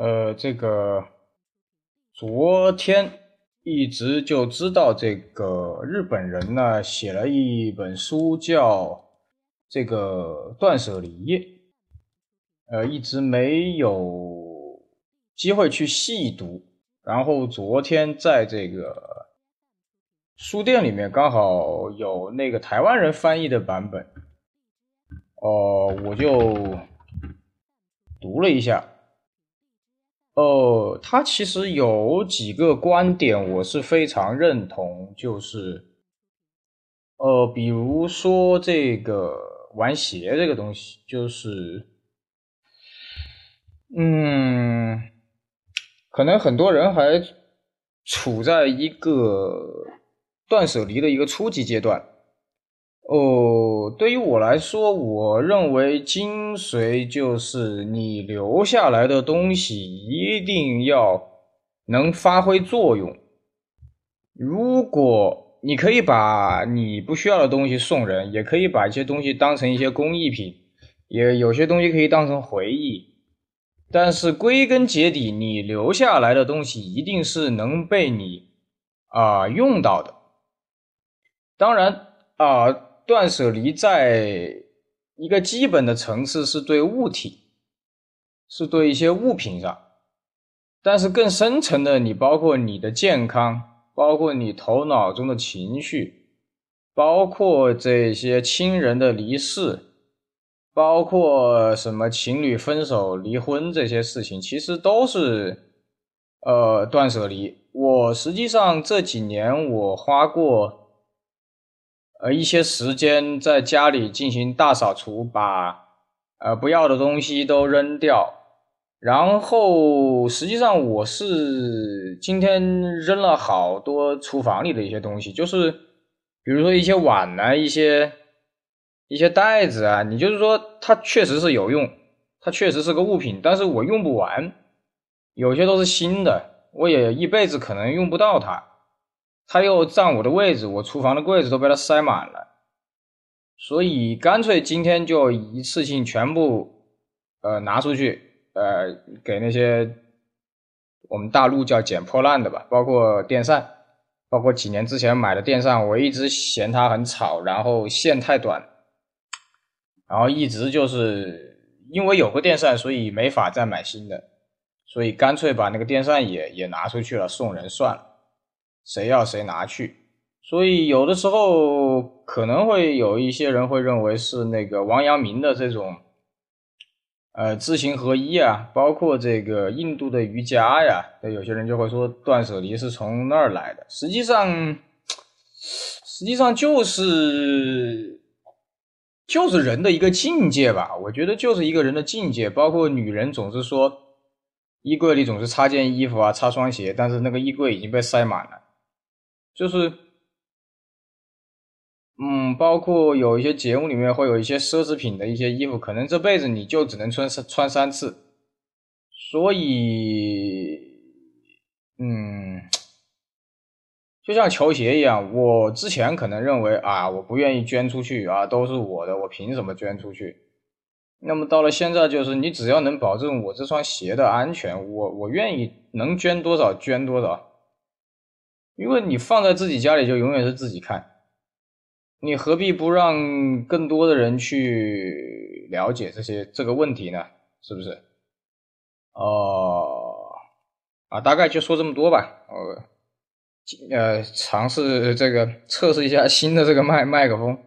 呃，这个昨天一直就知道这个日本人呢写了一本书叫这个断舍离，呃，一直没有机会去细读。然后昨天在这个书店里面刚好有那个台湾人翻译的版本，哦，我就读了一下。哦，他其实有几个观点我是非常认同，就是，呃，比如说这个玩鞋这个东西，就是，嗯，可能很多人还处在一个断舍离的一个初级阶段。哦，对于我来说，我认为精髓就是你留下来的东西一定要能发挥作用。如果你可以把你不需要的东西送人，也可以把一些东西当成一些工艺品，也有些东西可以当成回忆。但是归根结底，你留下来的东西一定是能被你啊用到的。当然啊。断舍离在一个基本的层次是对物体，是对一些物品上，但是更深层的，你包括你的健康，包括你头脑中的情绪，包括这些亲人的离世，包括什么情侣分手、离婚这些事情，其实都是呃断舍离。我实际上这几年我花过。呃，一些时间在家里进行大扫除，把呃不要的东西都扔掉。然后，实际上我是今天扔了好多厨房里的一些东西，就是比如说一些碗啊，一些一些袋子啊。你就是说它确实是有用，它确实是个物品，但是我用不完，有些都是新的，我也一辈子可能用不到它。他又占我的位置，我厨房的柜子都被他塞满了，所以干脆今天就一次性全部呃拿出去，呃给那些我们大陆叫捡破烂的吧，包括电扇，包括几年之前买的电扇，我一直嫌它很吵，然后线太短，然后一直就是因为有个电扇，所以没法再买新的，所以干脆把那个电扇也也拿出去了，送人算了。谁要谁拿去，所以有的时候可能会有一些人会认为是那个王阳明的这种，呃，知行合一啊，包括这个印度的瑜伽呀，那有些人就会说断舍离是从那儿来的。实际上，实际上就是就是人的一个境界吧。我觉得就是一个人的境界，包括女人总是说衣柜里总是插件衣服啊，插双鞋，但是那个衣柜已经被塞满了。就是，嗯，包括有一些节目里面会有一些奢侈品的一些衣服，可能这辈子你就只能穿三穿三次，所以，嗯，就像球鞋一样，我之前可能认为啊，我不愿意捐出去啊，都是我的，我凭什么捐出去？那么到了现在，就是你只要能保证我这双鞋的安全，我我愿意能捐多少捐多少。因为你放在自己家里就永远是自己看，你何必不让更多的人去了解这些这个问题呢？是不是？哦，啊，大概就说这么多吧。呃，呃，尝试这个测试一下新的这个麦麦克风。